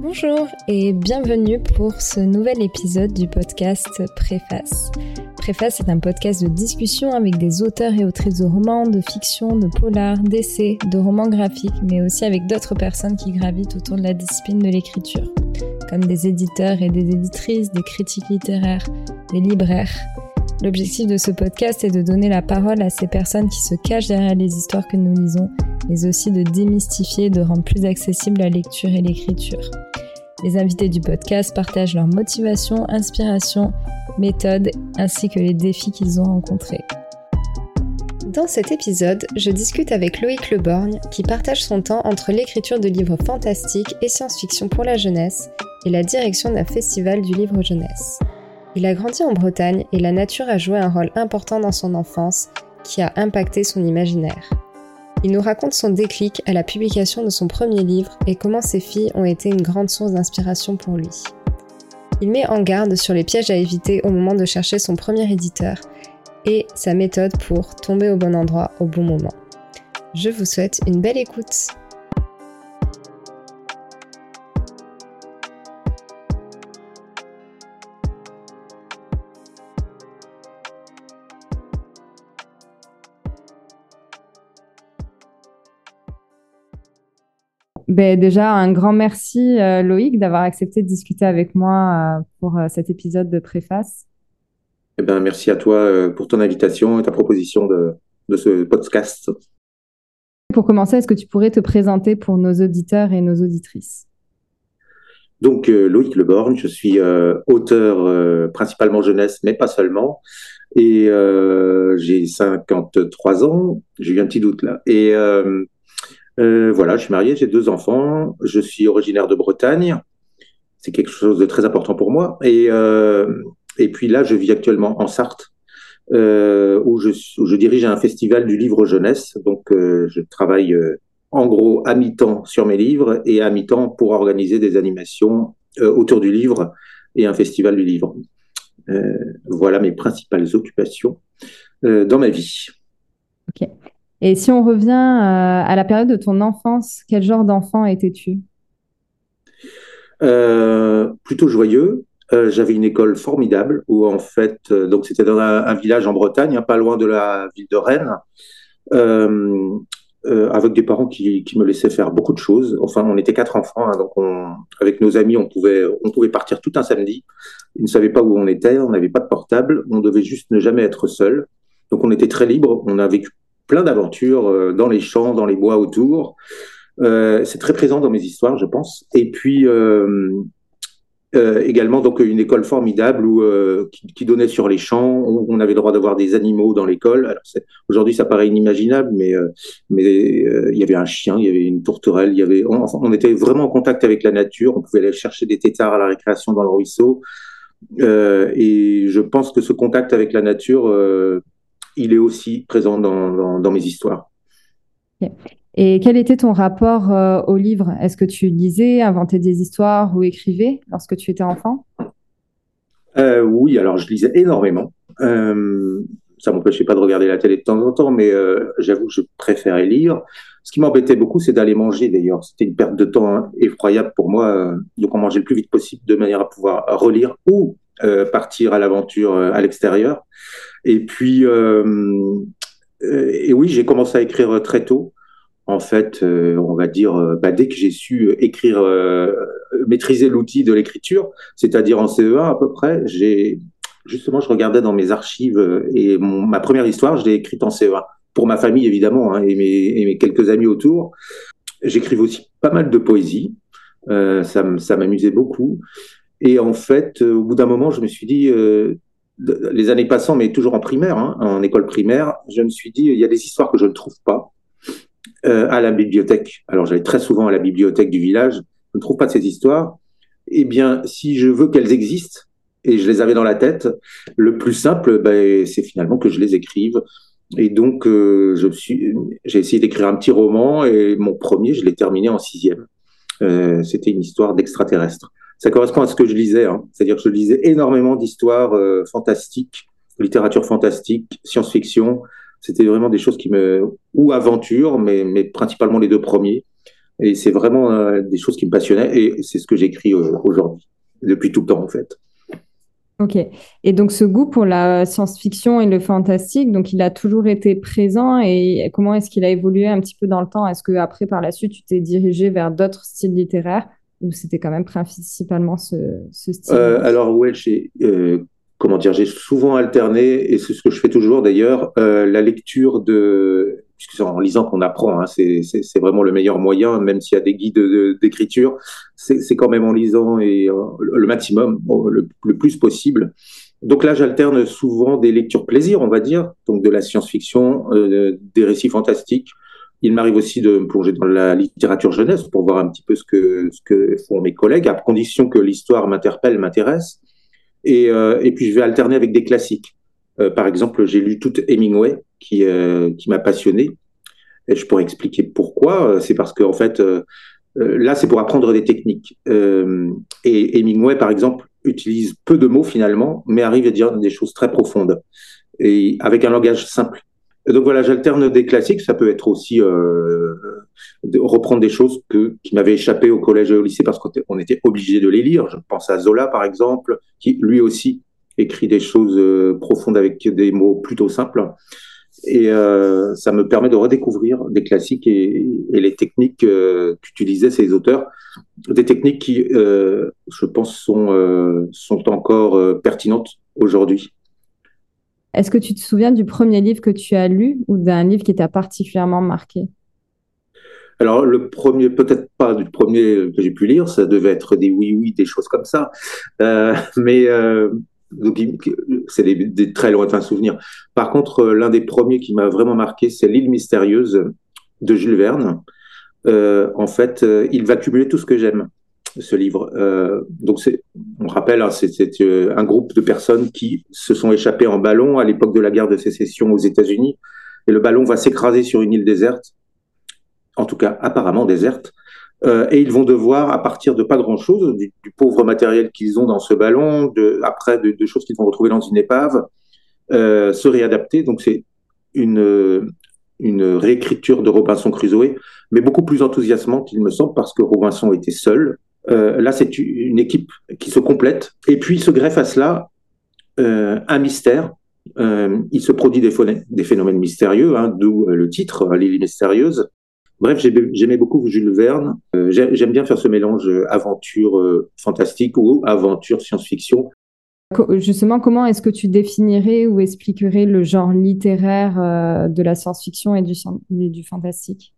Bonjour et bienvenue pour ce nouvel épisode du podcast Préface. Préface est un podcast de discussion avec des auteurs et autrices de romans, de fiction, de polar, d'essais, de romans graphiques, mais aussi avec d'autres personnes qui gravitent autour de la discipline de l'écriture, comme des éditeurs et des éditrices, des critiques littéraires, des libraires. L'objectif de ce podcast est de donner la parole à ces personnes qui se cachent derrière les histoires que nous lisons mais aussi de démystifier et de rendre plus accessible la lecture et l'écriture. Les invités du podcast partagent leurs motivations, inspirations, méthodes ainsi que les défis qu'ils ont rencontrés. Dans cet épisode, je discute avec Loïc Leborgne qui partage son temps entre l'écriture de livres fantastiques et science-fiction pour la jeunesse et la direction d'un festival du livre jeunesse. Il a grandi en Bretagne et la nature a joué un rôle important dans son enfance qui a impacté son imaginaire. Il nous raconte son déclic à la publication de son premier livre et comment ses filles ont été une grande source d'inspiration pour lui. Il met en garde sur les pièges à éviter au moment de chercher son premier éditeur et sa méthode pour tomber au bon endroit au bon moment. Je vous souhaite une belle écoute. Ben, déjà, un grand merci, euh, Loïc, d'avoir accepté de discuter avec moi euh, pour euh, cet épisode de préface. Eh ben, merci à toi pour ton invitation et ta proposition de, de ce podcast. Pour commencer, est-ce que tu pourrais te présenter pour nos auditeurs et nos auditrices? Donc, Loïc Leborgne, je suis auteur principalement jeunesse, mais pas seulement. Et j'ai 53 ans, j'ai eu un petit doute là. Et euh, voilà, je suis marié, j'ai deux enfants, je suis originaire de Bretagne. C'est quelque chose de très important pour moi. Et, euh, et puis là, je vis actuellement en Sarthe, euh, où, je, dirige un festival du livre jeunesse. Donc, je travaille en gros à mi-temps sur mes livres et à mi-temps pour organiser des animations autour du livre et un festival du livre. voilà mes principales occupations dans ma vie. Et si on revient euh, à la période de ton enfance, quel genre d'enfant étais-tu? Euh, Plutôt joyeux. Euh, j'avais une école formidable où en fait, donc c'était dans un, village en Bretagne, hein, pas loin de la ville de Rennes, avec des parents qui, me laissaient faire beaucoup de choses. Enfin, on était quatre enfants, hein, donc avec nos amis, on pouvait, on pouvait partir tout un samedi. Ils ne savaient pas où on était, on n'avait pas de portable, on devait juste ne jamais être seul. Donc on était très libre, on a vécu plein d'aventures euh, dans les champs, dans les bois autour. Euh, c'est très présent dans mes histoires, je pense. Et puis euh, également donc une école formidable où, qui, donnait sur les champs, on avait le droit d'avoir des animaux dans l'école. Aujourd'hui, ça paraît inimaginable, mais mais il y avait un chien, il y avait une tourterelle, il y avait on, on, était vraiment en contact avec la nature. On pouvait aller chercher des têtards à la récréation dans le ruisseau. et je pense que ce contact avec la nature il est aussi présent dans, mes histoires. Et quel était ton rapport euh, au livre? Est-ce que tu lisais, inventais des histoires ou écrivais lorsque tu étais enfant? Euh, Oui, alors je lisais énormément. Euh, ça m'empêchait pas de regarder la télé de temps en temps, mais euh, j'avoue que je préférais lire. Ce qui m'embêtait beaucoup, c'est d'aller manger d'ailleurs. C'était une perte de temps effroyable pour moi. Donc on mangeait le plus vite possible de manière à pouvoir relire ou partir à l'aventure à l'extérieur. Et puis, euh, euh, et oui, j'ai commencé à écrire très tôt. En fait, euh, on va dire, bah, dès que j'ai su écrire, maîtriser l'outil de l'écriture, c'est-à-dire en CE1 à peu près, j'ai justement, je regardais dans mes archives et ma première histoire, je l'ai écrite en CE1 pour ma famille évidemment hein, et, mes, quelques amis autour. J'écrivais aussi pas mal de poésie, euh, ça m'amusait beaucoup. Et en fait, au bout d'un moment, je me suis dit, euh, les années passant, mais toujours en primaire, hein, en école primaire, je me suis dit, il y a des histoires que je ne trouve pas euh, à la bibliothèque. Alors, j'allais très souvent à la bibliothèque du village, je ne trouve pas de ces histoires. Eh bien, si je veux qu'elles existent, et je les avais dans la tête, le plus simple, ben, c'est finalement que je les écrive. Et donc, euh, je suis, j'ai essayé d'écrire un petit roman, et mon premier, je l'ai terminé en sixième. Euh, c'était une histoire d'extraterrestre ça correspond à ce que je lisais. Hein. C'est-à-dire que je lisais énormément d'histoires euh, fantastiques, littérature fantastique, science-fiction. C'était vraiment des choses qui me... ou aventure, mais, principalement les deux premiers. Et c'est vraiment des choses qui me passionnaient et c'est ce que j'écris aujourd'hui, depuis tout le temps en fait. Ok. Et donc ce goût pour la science-fiction et le fantastique, donc il a toujours été présent et comment est-ce qu'il a évolué un petit peu dans le temps? Est-ce que après par la suite tu t'es dirigé vers d'autres styles littéraires? Ou c'était quand même principalement ce, style euh, Alors ouais, j'ai euh, comment dire, j'ai souvent alterné et c'est ce que je fais toujours d'ailleurs euh, la lecture de puisque c'est en lisant qu'on apprend, hein, c'est vraiment le meilleur moyen, même s'il y a des guides d'écriture, c'est quand même en lisant et le maximum, le, plus possible. Donc là, j'alterne souvent des lectures plaisir, on va dire, donc de la science-fiction, des récits fantastiques. Il m'arrive aussi de me plonger dans la littérature jeunesse pour voir un petit peu ce que, ce que font mes collègues, à condition que l'histoire m'interpelle, m'intéresse. Et, euh, et puis je vais alterner avec des classiques. Euh, par exemple, j'ai lu toute Hemingway, qui, euh, qui m'a passionné. Et je pourrais expliquer pourquoi. Euh, c'est parce qu'en en fait, là, c'est pour apprendre des techniques. et Hemingway, par exemple, utilise peu de mots finalement, mais arrive à dire des choses très profondes et avec un langage simple. Donc voilà, j'alterne des classiques. Ça peut être aussi euh, reprendre des choses qui m'avaient échappé au collège et au lycée parce qu'on était obligé de les lire. Je pense à Zola, par exemple, qui lui aussi écrit des choses euh, profondes avec des mots plutôt simples. Et euh, ça me permet de redécouvrir des classiques et, les techniques qu'utilisaient ces auteurs, des techniques qui, je pense, sont, sont encore pertinentes aujourd'hui. Est-ce que tu te souviens du premier livre que tu as lu ou d'un livre qui t'a particulièrement marqué? Alors le premier, peut-être pas du premier que j'ai pu lire, ça devait être des oui oui, des choses comme ça. mais donc c'est des, très lointains souvenirs. Par contre, euh, l'un des premiers qui m'a vraiment marqué, c'est L'île mystérieuse de Jules Verne. Euh, en fait, euh, il va cumuler tout ce que j'aime, ce livre. Euh, donc, on rappelle, hein, c'est un groupe de personnes qui se sont échappées en ballon à l'époque de la guerre de sécession aux États-Unis, et le ballon va s'écraser sur une île déserte, en tout cas apparemment déserte, euh, et ils vont devoir, à partir de pas grand-chose, du, pauvre matériel qu'ils ont dans ce ballon, après de, choses qu'ils vont retrouver dans une épave, euh, se réadapter. Donc c'est une, une réécriture de Robinson Crusoe, mais beaucoup plus enthousiasmante, il me semble, parce que Robinson était seul. Euh, là, c'est une équipe qui se complète. Et puis se greffe à cela euh, un mystère. Euh, il se produit des, des phénomènes mystérieux, hein, d'où le titre, L'île mystérieuse. Bref, j'aimais beaucoup Jules Verne. J'aime bien faire ce mélange aventure fantastique ou aventure science-fiction. Justement, comment est-ce que tu définirais ou expliquerais le genre littéraire de la science-fiction et du, du fantastique?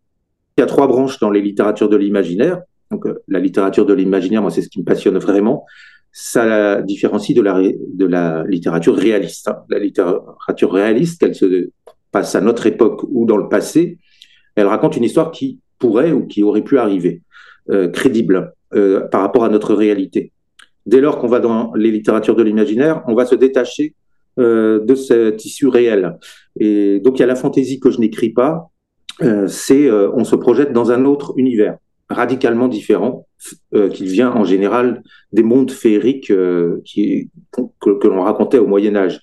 Il y a trois branches dans les littératures de l'imaginaire. Donc, la littérature de l'imaginaire, moi, c'est ce qui me passionne vraiment. Ça la différencie de la, de la littérature réaliste. Hein. La littérature réaliste, elle se passe à notre époque ou dans le passé, elle raconte une histoire qui pourrait ou qui aurait pu arriver, euh, crédible euh, par rapport à notre réalité. Dès lors qu'on va dans les littératures de l'imaginaire, on va se détacher euh, de ce tissu réel. Et donc il y a la fantaisie que je n'écris pas, c'est on se projette dans un autre univers radicalement différent, qui vient en général des mondes féeriques qui, que, l'on racontait au Moyen Âge.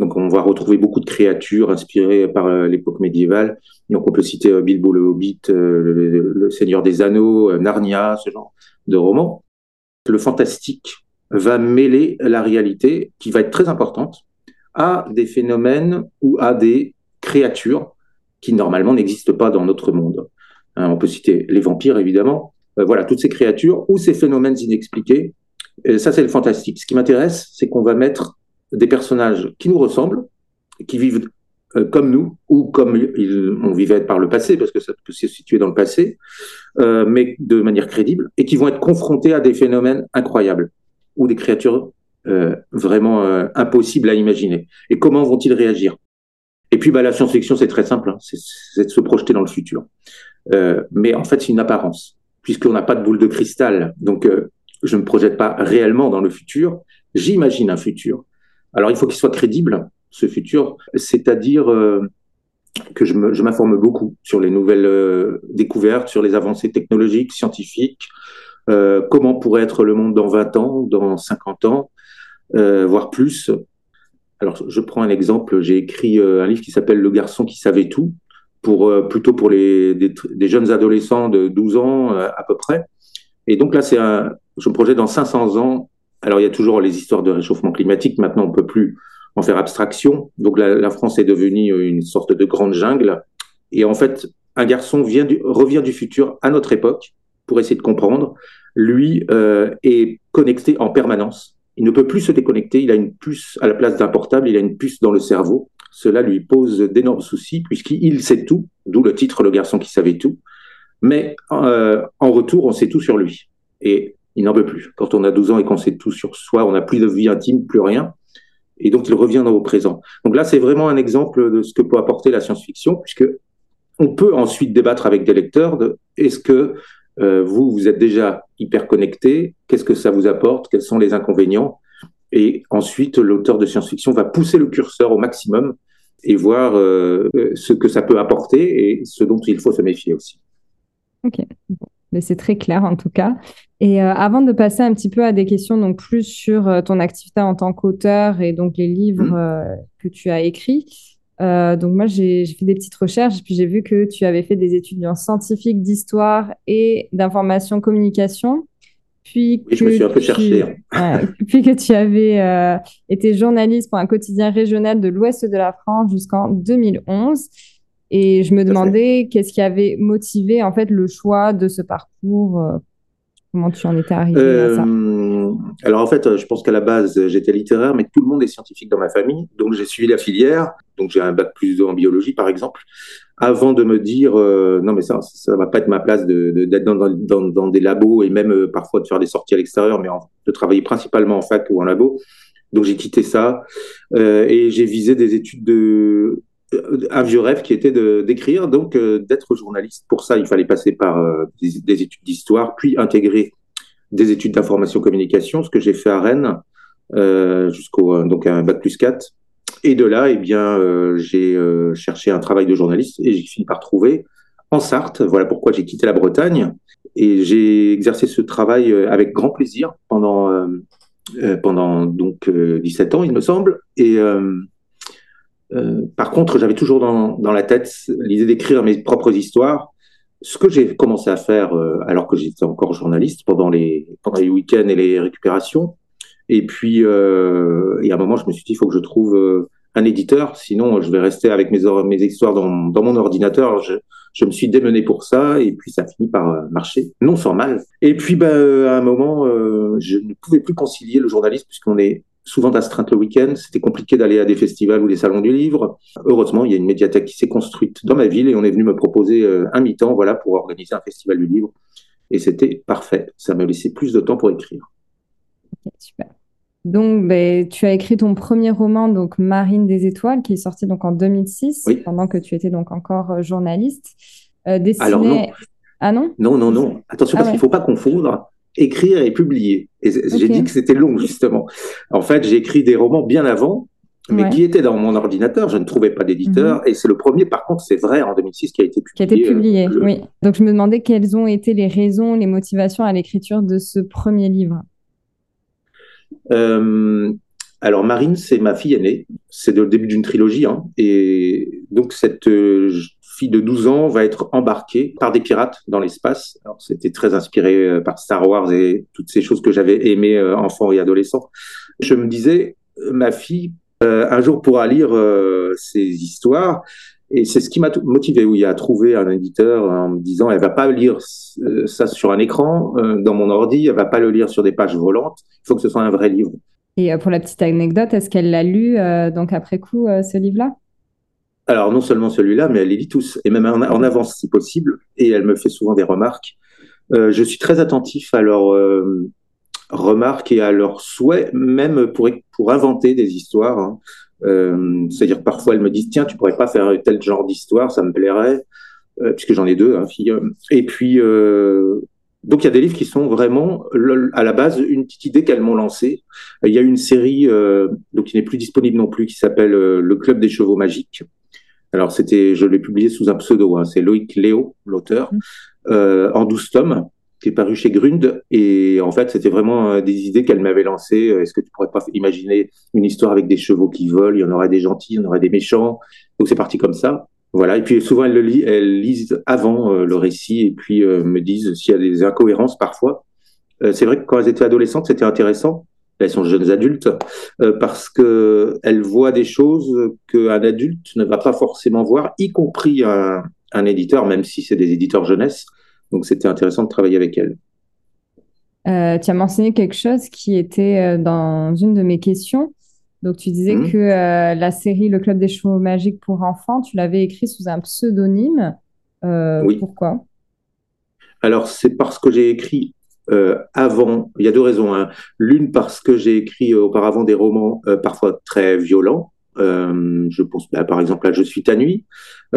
Donc on va retrouver beaucoup de créatures inspirées par euh, l'époque médiévale. Donc on peut citer euh, Bilbo le Hobbit, euh, le, Seigneur des Anneaux, Narnia, ce genre de romans. Le fantastique va mêler la réalité, qui va être très importante, à des phénomènes ou à des créatures qui normalement n'existent pas dans notre monde. Hein, on peut citer les vampires, évidemment. voilà, toutes ces créatures ou ces phénomènes inexpliqués. Et ça, c'est le fantastique. Ce qui m'intéresse, c'est qu'on va mettre des personnages qui nous ressemblent, qui vivent euh, comme nous, ou comme ils, on vivait par le passé, parce que ça peut se situer dans le passé, euh, mais de manière crédible, et qui vont être confrontés à des phénomènes incroyables, ou des créatures euh, vraiment euh, impossibles à imaginer. Et comment vont-ils réagir? Et puis bah, la science-fiction, c'est très simple, hein, c'est de se projeter dans le futur. Euh, mais en fait, c'est une apparence, puisqu'on n'a pas de boule de cristal. Donc, je ne me projette pas réellement dans le futur, j'imagine un futur. Alors, il faut qu'il soit crédible, ce futur, c'est-à-dire euh, que je m'informe beaucoup sur les nouvelles euh, découvertes, sur les avancées technologiques, scientifiques, euh, comment pourrait être le monde dans 20 ans, dans 50 ans, voire plus. Alors, je prends un exemple, j'ai écrit un livre qui s'appelle Le garçon qui savait tout, pour plutôt pour les des, jeunes adolescents de 12 ans à peu près. Et donc là, c'est un, je me projette dans 500 ans. Alors il y a toujours les histoires de réchauffement climatique. Maintenant, on peut plus en faire abstraction. Donc la, France est devenue une sorte de grande jungle. Et en fait, un garçon vient du, revient du futur à notre époque pour essayer de comprendre. Lui euh, est connecté en permanence. Il ne peut plus se déconnecter. Il a une puce à la place d'un portable. Il a une puce dans le cerveau. Cela lui pose d'énormes soucis puisqu'il sait tout, d'où le titre Le garçon qui savait tout. Mais euh, en retour, on sait tout sur lui. Et il n'en veut plus. Quand on a 12 ans et qu'on sait tout sur soi, on n'a plus de vie intime, plus rien et donc il revient dans vos présent. Donc là, c'est vraiment un exemple de ce que peut apporter la science-fiction, puisque on peut ensuite débattre avec des lecteurs de est-ce que euh, vous, vous êtes déjà hyper connecté, qu'est-ce que ça vous apporte, quels sont les inconvénients, et ensuite l'auteur de science-fiction va pousser le curseur au maximum et voir euh, ce que ça peut apporter et ce dont il faut se méfier aussi. Ok, mais c'est très clair en tout cas. Et euh, avant de passer un petit peu à des questions donc plus sur euh, ton activité en tant qu'auteur et donc les livres mmh. euh, que tu as écrits, donc moi j'ai fait des petites recherches et puis j'ai vu que tu avais fait des études en scientifique, d'histoire et d'information communication. Puis oui, je me suis un peu cherché. Hein. puis que tu avais été journaliste pour un quotidien régional de l'Ouest de la France jusqu'en 2011. Et je me demandais qu'est-ce qui avait motivé en fait le choix de ce parcours Comment tu en étais arrivé à ça? Euh, Alors en fait, je pense qu'à la base, j'étais littéraire, mais tout le monde est scientifique dans ma famille. Donc j'ai suivi la filière. Donc j'ai un bac plus 2 en biologie, par exemple, avant de me dire euh, non mais ça, ça va pas être ma place d'être dans, des labos et même euh, parfois de faire des sorties à l'extérieur, mais de travailler principalement en fac ou en labo. Donc j'ai quitté ça et j'ai visé des études de un vieux rêve qui était d'écrire, donc euh, d'être journaliste. Pour ça, il fallait passer par euh, des, études d'histoire, puis intégrer des études d'information communication, ce que j'ai fait à Rennes euh, jusqu'au donc un bac plus 4. Et de là, eh bien, j'ai cherché un travail de journaliste et j'ai fini par trouver en Sarthe. Voilà pourquoi j'ai quitté la Bretagne et j'ai exercé ce travail avec grand plaisir pendant pendant donc 17 ans, il me semble. Et euh, par contre, j'avais toujours dans, dans, la tête l'idée d'écrire mes propres histoires, ce que j'ai commencé à faire euh, alors que j'étais encore journaliste pendant les, pendant les week-ends et les récupérations. Et puis, euh, et à un moment, je me suis dit, il faut que je trouve euh, un éditeur, sinon je vais rester avec mes, histoires dans, mon ordinateur. Je, me suis démené pour ça, et puis ça finit par marcher, non sans mal. Et puis, ben, à un moment, je ne pouvais plus concilier le journalisme puisqu'on est souvent d'astreinte le week-end. C'était compliqué d'aller à des festivals ou des salons du livre. Heureusement, il y a une médiathèque qui s'est construite dans ma ville et on est venu me proposer euh, un mi-temps voilà, pour organiser un festival du livre. Et c'était parfait. Ça m'a laissé plus de temps pour écrire. super. Donc, ben, tu as écrit ton premier roman, donc Marine des étoiles, qui est sorti donc en 2006, pendant que tu étais donc encore euh, journaliste. Euh, dessiné... Alors non. Ah non? Non, non, non. Attention, ah parce qu'il ne faut pas confondre écrire et publier. Et j'ai dit que c'était long, justement. En fait, j'ai écrit des romans bien avant, mais qui étaient dans mon ordinateur. Je ne trouvais pas d'éditeur. Mhm. Et c'est le premier, par contre, c'est vrai, en 2006, qui a été publié. Qui a été publié, euh, oui. Donc, je me demandais quelles ont été les raisons, les motivations à l'écriture de ce premier livre. Euh, alors, Marine, c'est ma fille aînée. C'est le début d'une trilogie. Hein. Et donc, cette euh, fille de 12 ans va être embarquée par des pirates dans l'espace. C'était très inspiré euh, par Star Wars et toutes ces choses que j'avais aimées enfant et adolescent. Je me disais, ma fille, un jour pourra lire ces histoires. Et c'est ce qui m'a motivé, oui, à trouver un éditeur en me disant, elle va pas lire ça sur un écran, dans mon ordi, elle va pas le lire sur des pages volantes. Il faut que ce soit un vrai livre. Et pour la petite anecdote, est-ce qu'elle l'a lu donc après coup ce livre-là? Alors, non seulement celui-là, mais elle les lit tous, et même en, avance si possible, et elle me fait souvent des remarques. Euh, je suis très attentif à leurs euh, remarques et à leurs souhaits, même pour, pour inventer des histoires. Hein. Euh, c'est-à-dire, parfois, elles me disent Tiens, tu pourrais pas faire tel genre d'histoire, ça me plairait, puisque j'en ai deux, hein, fille. Et puis, donc, il y a des livres qui sont vraiment, à la base, une petite idée qu'elles m'ont lancée. Il y a une série, donc qui n'est plus disponible non plus, qui s'appelle Le Club des Chevaux Magiques alors, c'était, je l'ai publié sous un pseudo, hein, c'est Loïc Léo, l'auteur, mmh. euh, en 12 tomes, qui est paru chez Grund. Et en fait, c'était vraiment euh, des idées qu'elle m'avait lancées. Euh, est-ce que tu pourrais pas imaginer une histoire avec des chevaux qui volent? Il y en aurait des gentils, il y en aurait des méchants. Donc, c'est parti comme ça. Voilà, et puis souvent elles, le lit, elles lisent avant le récit et puis me disent s'il y a des incohérences parfois. c'est vrai que quand elles étaient adolescentes, c'était intéressant. Elles sont jeunes adultes parce que elles voient des choses qu'un adulte ne va pas forcément voir, y compris un, un éditeur, même si c'est des éditeurs jeunesse. Donc c'était intéressant de travailler avec elles. Euh, tu as mentionné quelque chose qui était euh, dans une de mes questions. Donc, tu disais mhm. que euh, la série Le Club des Chevaux Magiques pour enfants, tu l'avais écrit sous un pseudonyme. oui. Pourquoi? Alors, c'est parce que j'ai écrit avant. Il y a deux raisons. Hein. L'une, parce que j'ai écrit auparavant des romans parfois très violents. je pense bah, par exemple à Je suis ta nuit,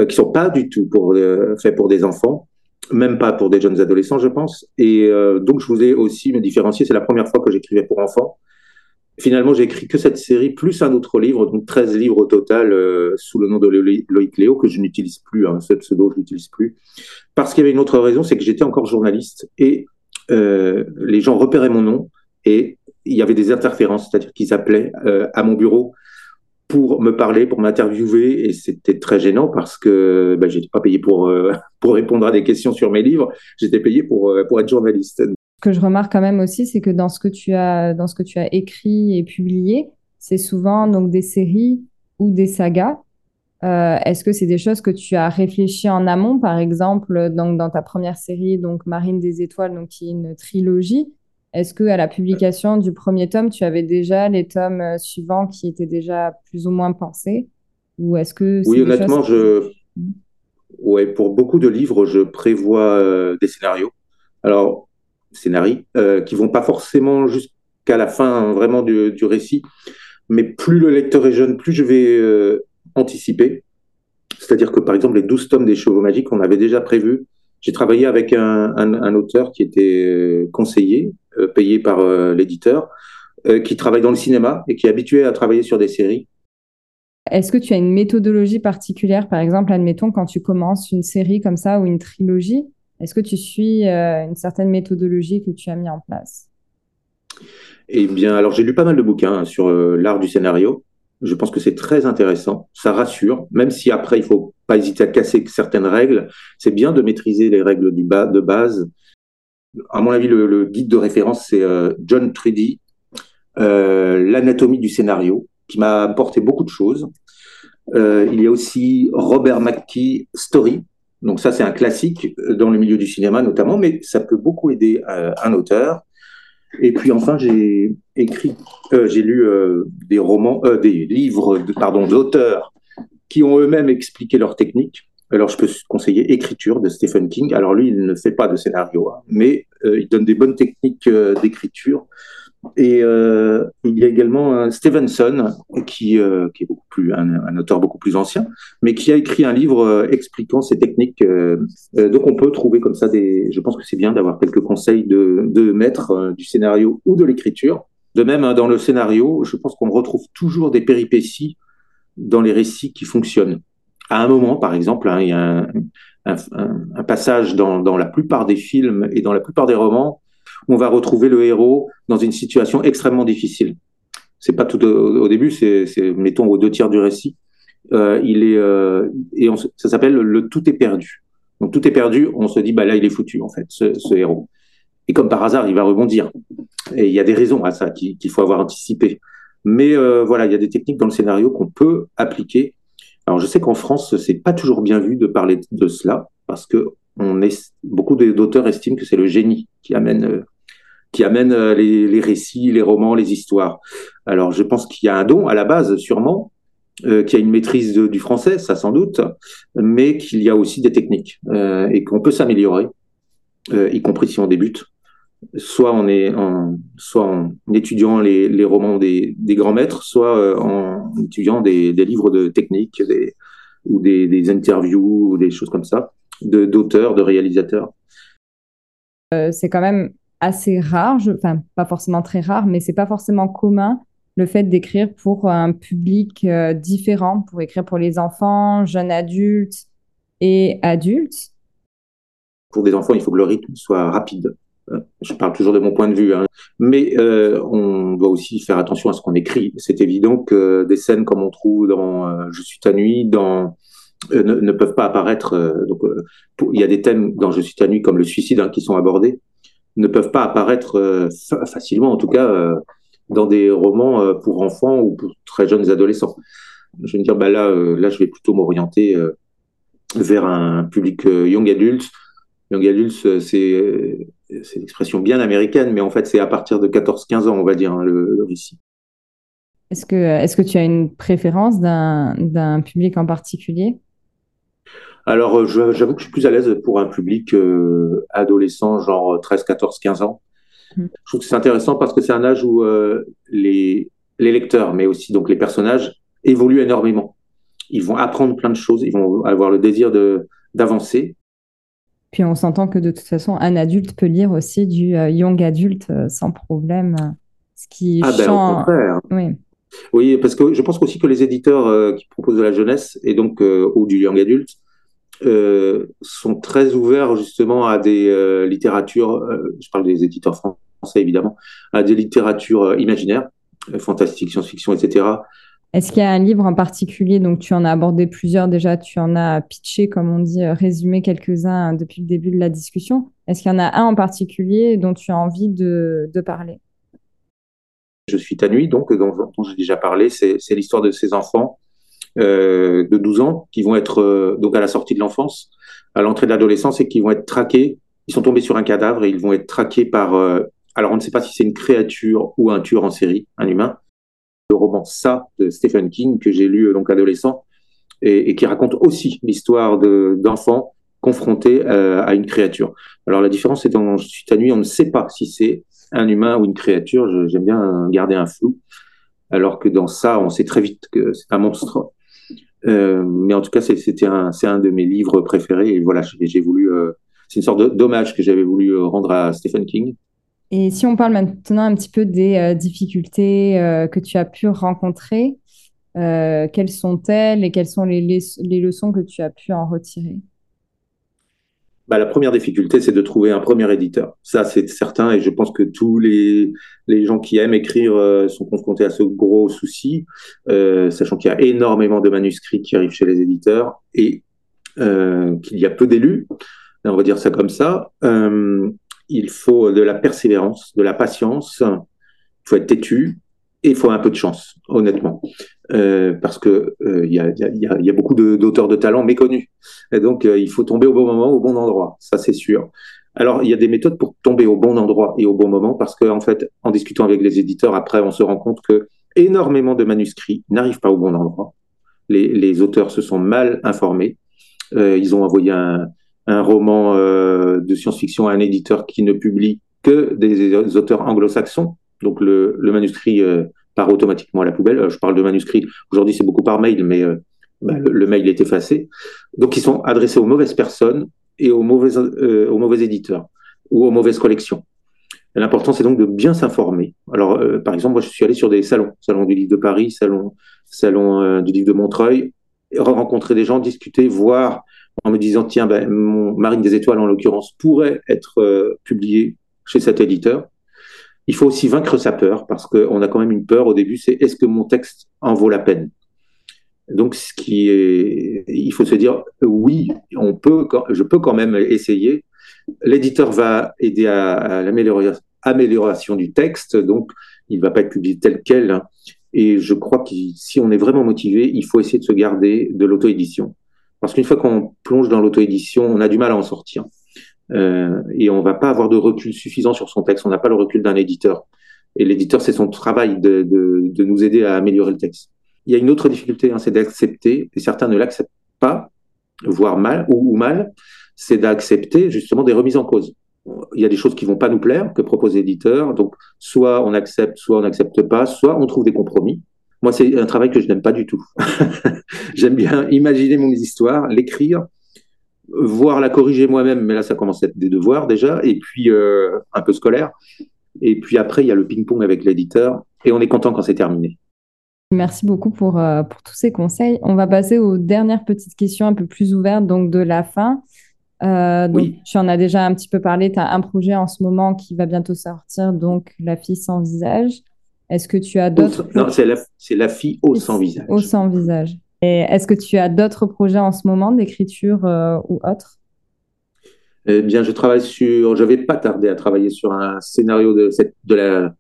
qui sont pas du tout pour, faits pour des enfants même pas pour des jeunes adolescents, je pense. Et euh, donc, je voulais aussi me différencier. C'est la première fois que j'écrivais pour enfants. Finalement, j'ai écrit que cette série, plus un autre livre, donc 13 livres au total, euh, sous le nom de Loïc Léo, que je n'utilise plus, hein, ce pseudo, je n'utilise plus. Parce qu'il y avait une autre raison, c'est que j'étais encore journaliste et euh, les gens repéraient mon nom et il y avait des interférences, c'est-à-dire qu'ils appelaient à mon bureau pour me parler, pour m'interviewer, et c'était très gênant parce que ben, j'étais pas payé pour, euh, pour répondre à des questions sur mes livres, j'étais payé pour, euh, pour être journaliste. Ce que je remarque quand même aussi, c'est que dans ce que tu as, dans ce que tu as écrit et publié, c'est souvent donc des séries ou des sagas. Euh, Est-ce que c'est des choses que tu as réfléchi en amont, par exemple, donc dans ta première série, donc Marine des Étoiles, donc qui est une trilogie est-ce que à la publication du premier tome, tu avais déjà les tomes euh, suivants qui étaient déjà plus ou moins pensés? Ou est-ce que Oui, honnêtement, je ouais, pour beaucoup de livres, je prévois euh, des scénarios. Alors, scénarios euh, qui vont pas forcément jusqu'à la fin vraiment du, du, récit, mais plus le lecteur est jeune, plus je vais euh, anticiper. C'est-à-dire que par exemple, les 12 tomes des Chevaux Magiques, on avait déjà prévu. J'ai travaillé avec un, un, un auteur qui était conseiller payé par euh, l'éditeur, euh, qui travaille dans le cinéma et qui est habitué à travailler sur des séries. Est-ce que tu as une méthodologie particulière, par exemple, admettons, quand tu commences une série comme ça ou une trilogie, est-ce que tu suis une certaine méthodologie que tu as mis en place? Eh bien, alors j'ai lu pas mal de bouquins hein, sur l'art du scénario. Je pense que c'est très intéressant. Ça rassure, même si après, il faut pas hésiter à casser certaines règles. C'est bien de maîtriser les règles du bas, de base à mon avis, le, guide de référence, c'est euh, John Trudy, euh, L'anatomie du scénario, qui m'a apporté beaucoup de choses. Euh, il y a aussi Robert McKee, Story. Donc ça, c'est un classique dans le milieu du cinéma notamment, mais ça peut beaucoup aider un auteur. Et puis enfin, j'ai écrit, j'ai lu des romans, des livres, d'auteurs qui ont eux-mêmes expliqué leur technique. Alors, je peux conseiller Écriture de Stephen King. Alors, lui, il ne fait pas de scénario, hein, mais euh, il donne des bonnes techniques euh, d'écriture. Et euh, il y a également Stevenson, qui, est un, auteur beaucoup plus ancien, mais qui a écrit un livre expliquant ces techniques. donc, on peut trouver comme ça des. Je pense que c'est bien d'avoir quelques conseils de, de maître du scénario ou de l'écriture. De même, hein, dans le scénario, je pense qu'on retrouve toujours des péripéties dans les récits qui fonctionnent à un moment, par exemple, hein, il y a un, passage dans, la plupart des films et dans la plupart des romans où on va retrouver le héros dans une situation extrêmement difficile. C'est pas tout au, début, c'est mettons aux deux tiers du récit. Euh, il est euh, et ça s'appelle le tout est perdu. Donc tout est perdu, on se dit bah là il est foutu en fait ce, héros. Et comme par hasard, il va rebondir. Et il y a des raisons à ça qu'il faut avoir anticipé. Mais euh, voilà, il y a des techniques dans le scénario qu'on peut appliquer alors, je sais qu'en France, c'est pas toujours bien vu de parler de cela parce que beaucoup d'auteurs estiment que c'est le génie qui amène, euh, qui amène euh, les, récits, les romans, les histoires. Alors, je pense qu'il y a un don à la base, sûrement, euh, qu'il y a une maîtrise du français, ça sans doute, mais qu'il y a aussi des techniques et qu'on peut s'améliorer, y compris si on débute soit en, est en, soit en étudiant les, les romans des, des, grands maîtres, soit euh, en étudiant des, des livres de technique des, ou des, des, interviews ou des choses comme ça, d'auteurs, de, réalisateurs. Euh, c'est quand même assez rare, enfin pas forcément très rare, mais c'est pas forcément commun le fait d'écrire pour un public euh, différent, pour écrire pour les enfants, jeunes adultes et adultes. Pour des enfants, il faut que le rythme soit rapide je parle toujours de mon point de vue, hein. mais euh, on doit aussi faire attention à ce qu'on écrit. C'est évident que des scènes comme on trouve dans euh, Je suis ta nuit, ne, peuvent pas apparaître. donc, il y a des thèmes dans Je suis ta nuit comme le suicide hein, qui sont abordés, ne peuvent pas apparaître facilement, en tout cas, dans des romans pour enfants ou pour très jeunes adolescents. Je vais me dire, bah là, là, je vais plutôt m'orienter vers un public young adult. Young adult, c'est c'est une expression bien américaine, mais en fait, c'est à partir de 14-15 ans, on va dire, hein, le, récit. Est-ce que, est que tu as une préférence d'un public en particulier? Alors, euh, j'avoue que je suis plus à l'aise pour un public euh, adolescent, genre 13, 14, 15 ans. Mmh. Je trouve que c'est intéressant parce que c'est un âge où euh, les, les lecteurs, mais aussi donc les personnages, évoluent énormément. Ils vont apprendre plein de choses, ils vont avoir le désir d'avancer. Puis on s'entend que de toute façon, un adulte peut lire aussi du euh, young adulte euh, sans problème. Ce qui ah ben, Oui. oui, parce que je pense aussi que les éditeurs euh, qui proposent de la jeunesse et donc ou du young adulte sont très ouverts justement à des littératures, je parle des éditeurs français évidemment, à des littératures imaginaires, fantastique, science-fiction, etc., est-ce qu'il y a un livre en particulier, donc tu en as abordé plusieurs déjà, tu en as pitché, comme on dit, euh, résumé quelques-uns hein, depuis le début de la discussion. Est-ce qu'il y en a un en particulier dont tu as envie de, parler? Je suis ta nuit, donc, dont, j'ai déjà parlé. C'est l'histoire de ces enfants euh, de 12 ans qui vont être euh, donc à la sortie de l'enfance, à l'entrée de l'adolescence et qui vont être traqués. Ils sont tombés sur un cadavre et ils vont être traqués par. alors, on ne sait pas si c'est une créature ou un tueur en série, un humain le roman Ça de Stephen King que j'ai lu euh, donc adolescent et, qui raconte aussi l'histoire d'enfants confrontés euh, à une créature. Alors la différence c'est dans Suite à nuit, on ne sait pas si c'est un humain ou une créature. J'aime bien garder un flou, alors que dans ça, on sait très vite que c'est un monstre. Euh, mais en tout cas, c'était un, c'est un de mes livres préférés. Et voilà, j'ai voulu. c'est une sorte d'hommage que j'avais voulu rendre à Stephen King. Et si on parle maintenant un petit peu des euh, difficultés euh, que tu as pu rencontrer, euh, quelles sont-elles et quelles sont les, les, leçons que tu as pu en retirer? Bah, La première difficulté, c'est de trouver un premier éditeur. Ça, c'est certain, et je pense que tous les, les gens qui aiment écrire sont confrontés à ce gros souci, sachant qu'il y a énormément de manuscrits qui arrivent chez les éditeurs et qu'il y a peu d'élus. On va dire ça comme ça il faut de la persévérance, de la patience, il faut être têtu et il faut un peu de chance, honnêtement. Euh, parce que il y, a, beaucoup d'auteurs de, talent méconnus. Et donc, euh, il faut tomber au bon moment, au bon endroit. Ça, c'est sûr. Alors, il y a des méthodes pour tomber au bon endroit et au bon moment, parce qu'en en fait, en discutant avec les éditeurs, après, on se rend compte que énormément de manuscrits n'arrivent pas au bon endroit. Les, auteurs se sont mal informés. Euh, ils ont envoyé un, un roman euh, de science-fiction à un éditeur qui ne publie que des auteurs anglo-saxons. Donc le, manuscrit euh, part automatiquement à la poubelle. Euh, je parle de manuscrit. Aujourd'hui, c'est beaucoup par mail, mais bah, le, mail est effacé. Donc ils sont adressés aux mauvaises personnes et aux mauvais, aux mauvais éditeurs ou aux mauvaises collections. L'important, c'est donc de bien s'informer. Alors, par exemple, moi, je suis allé sur des salons, salon du livre de Paris, salon, salon du livre de Montreuil, rencontrer des gens, discuter, voir en me disant tiens, ben, mon Marine des Étoiles en l'occurrence pourrait être euh, publié chez cet éditeur. Il faut aussi vaincre sa peur parce qu'on a quand même une peur au début, c'est est-ce que mon texte en vaut la peine? Donc, ce qui est, il faut se dire oui, on peut, je peux quand même essayer. L'éditeur va aider à, l'amélioration du texte, donc il ne va pas être publié tel quel. Hein. Et je crois que si on est vraiment motivé, il faut essayer de se garder de l'auto-édition. Parce qu'une fois qu'on plonge dans l'auto-édition, on a du mal à en sortir. Euh, et on va pas avoir de recul suffisant sur son texte. On n'a pas le recul d'un éditeur. Et l'éditeur, c'est son travail de, nous aider à améliorer le texte. Il y a une autre difficulté, hein, c'est d'accepter, et certains ne l'acceptent pas, voire mal, ou, mal, c'est d'accepter justement des remises en cause. Il y a des choses qui vont pas nous plaire, que propose l'éditeur, donc soit on accepte, soit on n'accepte pas, soit on trouve des compromis. Moi, c'est un travail que je n'aime pas du tout. J'aime bien imaginer mon histoire, l'écrire, voir la corriger moi-même, mais là, ça commence à être des devoirs déjà, et puis euh, un peu scolaire. Et puis après, il y a le ping-pong avec l'éditeur, et on est content quand c'est terminé. Merci beaucoup pour, euh, pour tous ces conseils. On va passer aux dernières petites questions un peu plus ouvertes, donc de la fin. Euh, donc, oui. Tu en as déjà un petit peu parlé. Tu as un projet en ce moment qui va bientôt sortir, donc La fille sans visage. Est-ce que tu as d'autres Non, c'est la, fille au sans visage. Au sans visage. Est-ce que tu as d'autres projets en ce moment d'écriture ou autres eh bien, je travaille sur. Je vais pas tarder à travailler sur un scénario de cette de la.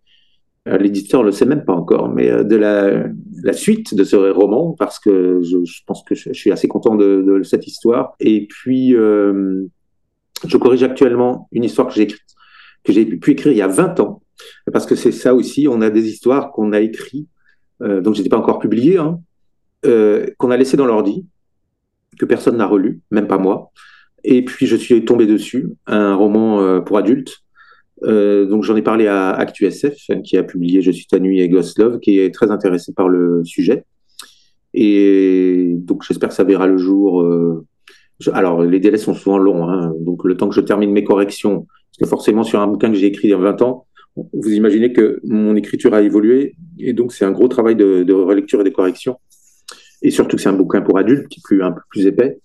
Euh, l'éditeur le sait même pas encore, mais euh, de la, la suite de ce roman parce que je, je pense que je, suis assez content de, de, cette histoire. Et puis, euh, je corrige actuellement une histoire que j'ai écrite, que j'ai pu écrire il y a 20 ans, parce que c'est ça aussi. On a des histoires qu'on a écrites, euh, donc j'étais pas encore publié, hein, euh, qu'on a laissé dans l'ordi, que personne n'a relu, même pas moi. Et puis je suis tombé dessus, un roman euh, pour adultes. Euh, donc j'en ai parlé à ActuSF, qui a publié Je suis ta nuit et Ghost Love, qui est très intéressé par le sujet. Et donc j'espère que ça verra le jour. Alors les délais sont souvent longs, hein, donc le temps que je termine mes corrections, parce que forcément sur un bouquin que j'ai écrit il y a 20 ans, vous imaginez que mon écriture a évolué, et donc c'est un gros travail de, relecture et de correction. Et surtout c'est un bouquin pour adultes, qui est plus, un peu plus épais.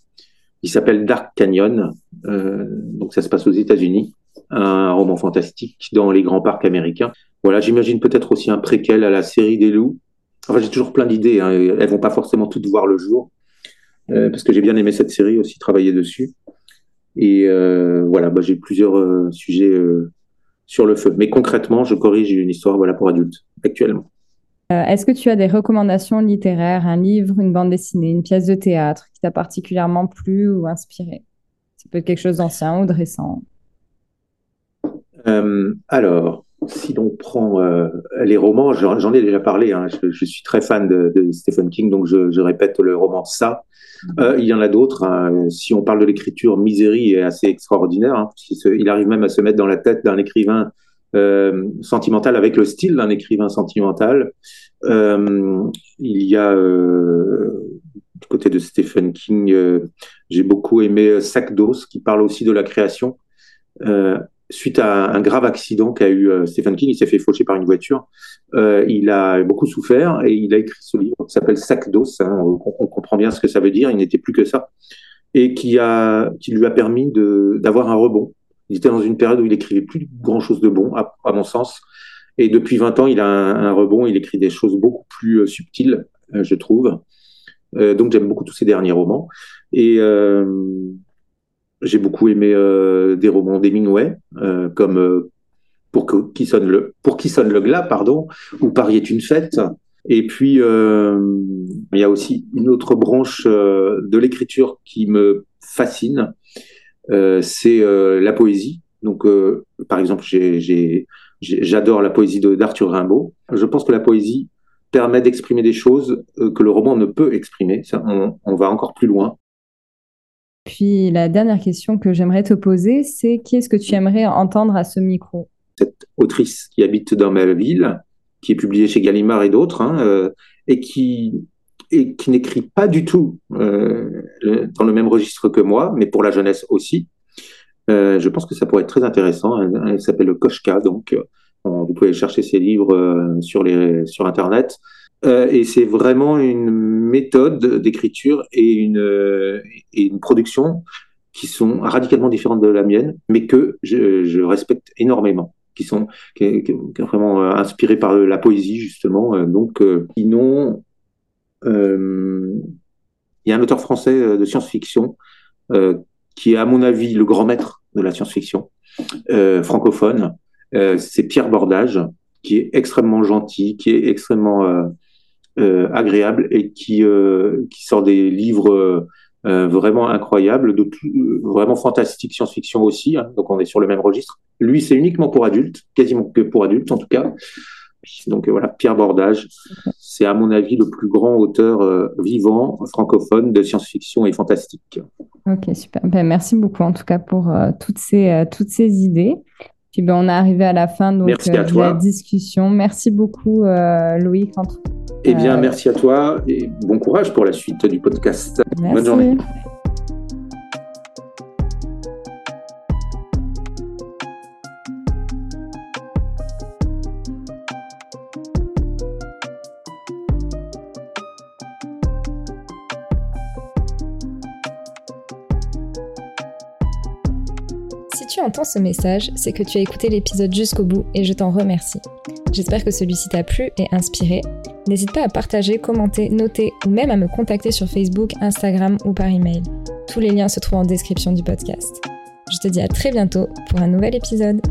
Il s'appelle Dark Canyon. Euh, donc ça se passe aux États-Unis, un roman fantastique dans les grands parcs américains. Voilà, j'imagine peut-être aussi un préquel à la série des loups. Enfin, j'ai toujours plein d'idées. Hein. Elles vont pas forcément toutes voir le jour, euh, parce que j'ai bien aimé cette série aussi, travailler dessus. Et euh, voilà, bah, j'ai plusieurs sujets sur le feu. Mais concrètement, je corrige une histoire voilà pour adultes actuellement. Euh, est-ce que tu as des recommandations littéraires, un livre, une bande dessinée, une pièce de théâtre qui t'a particulièrement plu ou inspiré? Ça peut être quelque chose d'ancien ou de récent. Euh, alors, si l'on prend euh, les romans, j'en ai déjà parlé, hein, je, je, suis très fan de, de Stephen King, donc je, je, répète le roman Ça. Euh, il y en a d'autres. Hein. Si on parle de l'écriture, Misery est assez extraordinaire. Hein, il arrive même à se mettre dans la tête d'un écrivain euh, sentimental avec le style d'un écrivain sentimental. Euh, il y a du côté de Stephen King, j'ai beaucoup aimé Sac d'os qui parle aussi de la création. Suite à un grave accident qu'a eu Stephen King, il s'est fait faucher par une voiture. il a beaucoup souffert et il a écrit ce livre qui s'appelle Sac d'os. Hein, on, comprend bien ce que ça veut dire. Il n'était plus que ça et qui a qui lui a permis d'avoir un rebond il était dans une période où il écrivait plus grand chose de bon, à, à mon sens. Et depuis 20 ans, il a un, un, rebond, il écrit des choses beaucoup plus euh, subtiles, euh, je trouve. Euh, donc j'aime beaucoup tous ses derniers romans. Et euh, j'ai beaucoup aimé euh, des romans d'Hemingway, comme pour que, qui sonne le pour qui sonne le glas, pardon, ou Paris est une fête. Et puis il y a aussi une autre branche de l'écriture qui me fascine, euh, c'est euh, la poésie. Donc, euh, par exemple, j'adore la poésie d'Arthur Rimbaud. Je pense que la poésie permet d'exprimer des choses que le roman ne peut exprimer. Ça, on, on, va encore plus loin. Puis la dernière question que j'aimerais te poser, c'est qui est-ce que tu aimerais entendre à ce micro? Cette autrice qui habite dans ma ville, qui est publiée chez Gallimard et d'autres, hein, euh, et qui et qui n'écrit pas du tout euh, dans le même registre que moi, mais pour la jeunesse aussi. Euh, je pense que ça pourrait être très intéressant. Elle, s'appelle Koshka, donc vous pouvez chercher ses livres sur, les, sur Internet. Euh, et c'est vraiment une méthode d'écriture et une, et une production qui sont radicalement différentes de la mienne, mais que je, respecte énormément qui sont qui, qui, vraiment inspirés par la poésie justement. Donc, qui n'ont euh, il y a un auteur français euh, de science-fiction euh, qui est, à mon avis, le grand maître de la science-fiction francophone. c'est Pierre Bordage, qui est extrêmement gentil, qui est extrêmement agréable et qui, qui sort des livres euh, vraiment incroyables, de vraiment fantastique science-fiction aussi. Hein, donc on est sur le même registre. Lui, c'est uniquement pour adultes, quasiment que pour adultes en tout cas. Donc voilà, Pierre Bordage, c'est à mon avis le plus grand auteur euh, vivant francophone de science-fiction et fantastique. Ok, super. Ben, merci beaucoup en tout cas pour euh, toutes, ces, euh, toutes ces idées. Puis ben, on est arrivé à la fin donc, de la discussion. Merci beaucoup Louis. Eh bien, merci à toi et bon courage pour la suite du podcast. Merci. Bonne journée. tu entends ce message, c'est que tu as écouté l'épisode jusqu'au bout et je t'en remercie. J'espère que celui-ci t'a plu et inspiré. N'hésite pas à partager, commenter, noter ou même à me contacter sur Facebook, Instagram ou par email. Tous les liens se trouvent en description du podcast. Je te dis à très bientôt pour un nouvel épisode.